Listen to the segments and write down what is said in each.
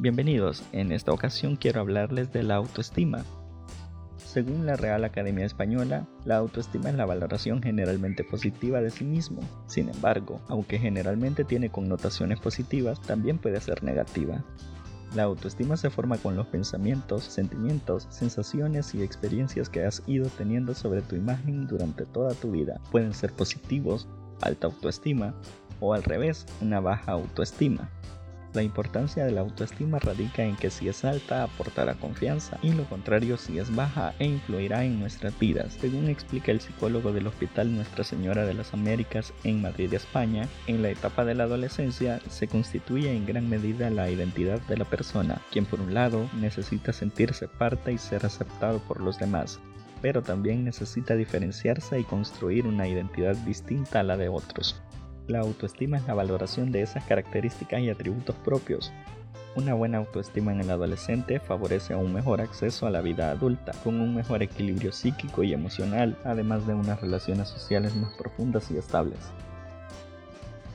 Bienvenidos, en esta ocasión quiero hablarles de la autoestima. Según la Real Academia Española, la autoestima es la valoración generalmente positiva de sí mismo. Sin embargo, aunque generalmente tiene connotaciones positivas, también puede ser negativa. La autoestima se forma con los pensamientos, sentimientos, sensaciones y experiencias que has ido teniendo sobre tu imagen durante toda tu vida. Pueden ser positivos, alta autoestima, o al revés, una baja autoestima. La importancia de la autoestima radica en que si es alta aportará confianza y lo contrario si es baja e influirá en nuestras vidas. Según explica el psicólogo del Hospital Nuestra Señora de las Américas en Madrid, España, en la etapa de la adolescencia se constituye en gran medida la identidad de la persona, quien por un lado necesita sentirse parte y ser aceptado por los demás, pero también necesita diferenciarse y construir una identidad distinta a la de otros. La autoestima es la valoración de esas características y atributos propios. Una buena autoestima en el adolescente favorece un mejor acceso a la vida adulta, con un mejor equilibrio psíquico y emocional, además de unas relaciones sociales más profundas y estables.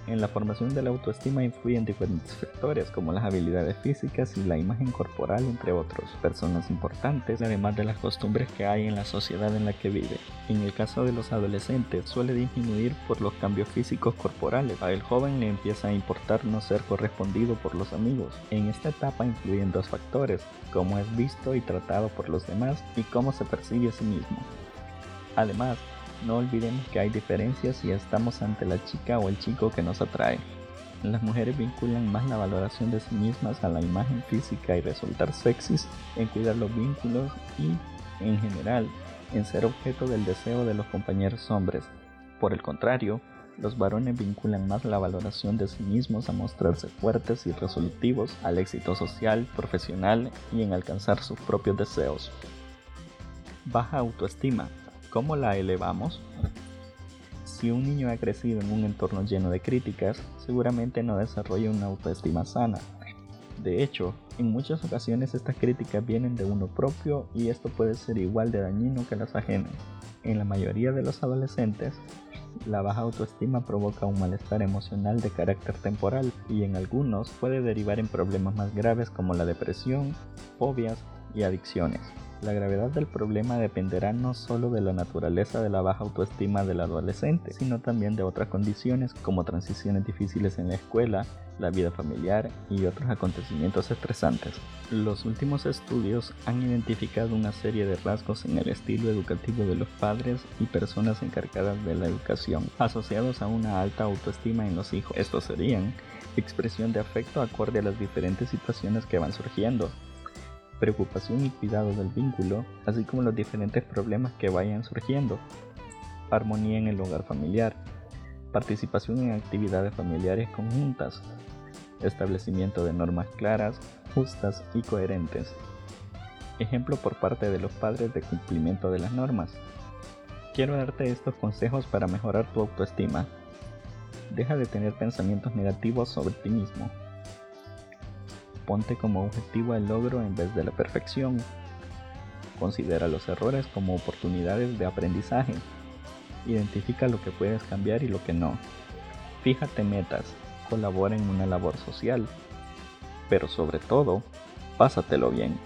En la formación de la autoestima influyen diferentes factores como las habilidades físicas y la imagen corporal, entre otros, personas importantes, además de las costumbres que hay en la sociedad en la que vive. En el caso de los adolescentes suele disminuir por los cambios físicos corporales. A el joven le empieza a importar no ser correspondido por los amigos. En esta etapa influyen dos factores, cómo es visto y tratado por los demás y cómo se percibe a sí mismo. Además, no olvidemos que hay diferencias si estamos ante la chica o el chico que nos atrae. Las mujeres vinculan más la valoración de sí mismas a la imagen física y resultar sexys, en cuidar los vínculos y, en general, en ser objeto del deseo de los compañeros hombres. Por el contrario, los varones vinculan más la valoración de sí mismos a mostrarse fuertes y resolutivos al éxito social, profesional y en alcanzar sus propios deseos. Baja autoestima ¿Cómo la elevamos? Si un niño ha crecido en un entorno lleno de críticas, seguramente no desarrolla una autoestima sana. De hecho, en muchas ocasiones estas críticas vienen de uno propio y esto puede ser igual de dañino que las ajenas. En la mayoría de los adolescentes, la baja autoestima provoca un malestar emocional de carácter temporal y en algunos puede derivar en problemas más graves como la depresión, fobias y adicciones. La gravedad del problema dependerá no solo de la naturaleza de la baja autoestima del adolescente, sino también de otras condiciones como transiciones difíciles en la escuela, la vida familiar y otros acontecimientos estresantes. Los últimos estudios han identificado una serie de rasgos en el estilo educativo de los padres y personas encargadas de la educación, asociados a una alta autoestima en los hijos. Estos serían expresión de afecto acorde a las diferentes situaciones que van surgiendo, preocupación y cuidado del vínculo, así como los diferentes problemas que vayan surgiendo, armonía en el hogar familiar, participación en actividades familiares conjuntas, establecimiento de normas claras, justas y coherentes. Ejemplo por parte de los padres de cumplimiento de las normas. Quiero darte estos consejos para mejorar tu autoestima. Deja de tener pensamientos negativos sobre ti mismo. Ponte como objetivo el logro en vez de la perfección. Considera los errores como oportunidades de aprendizaje. Identifica lo que puedes cambiar y lo que no. Fíjate metas. Colabora en una labor social. Pero sobre todo, pásatelo bien.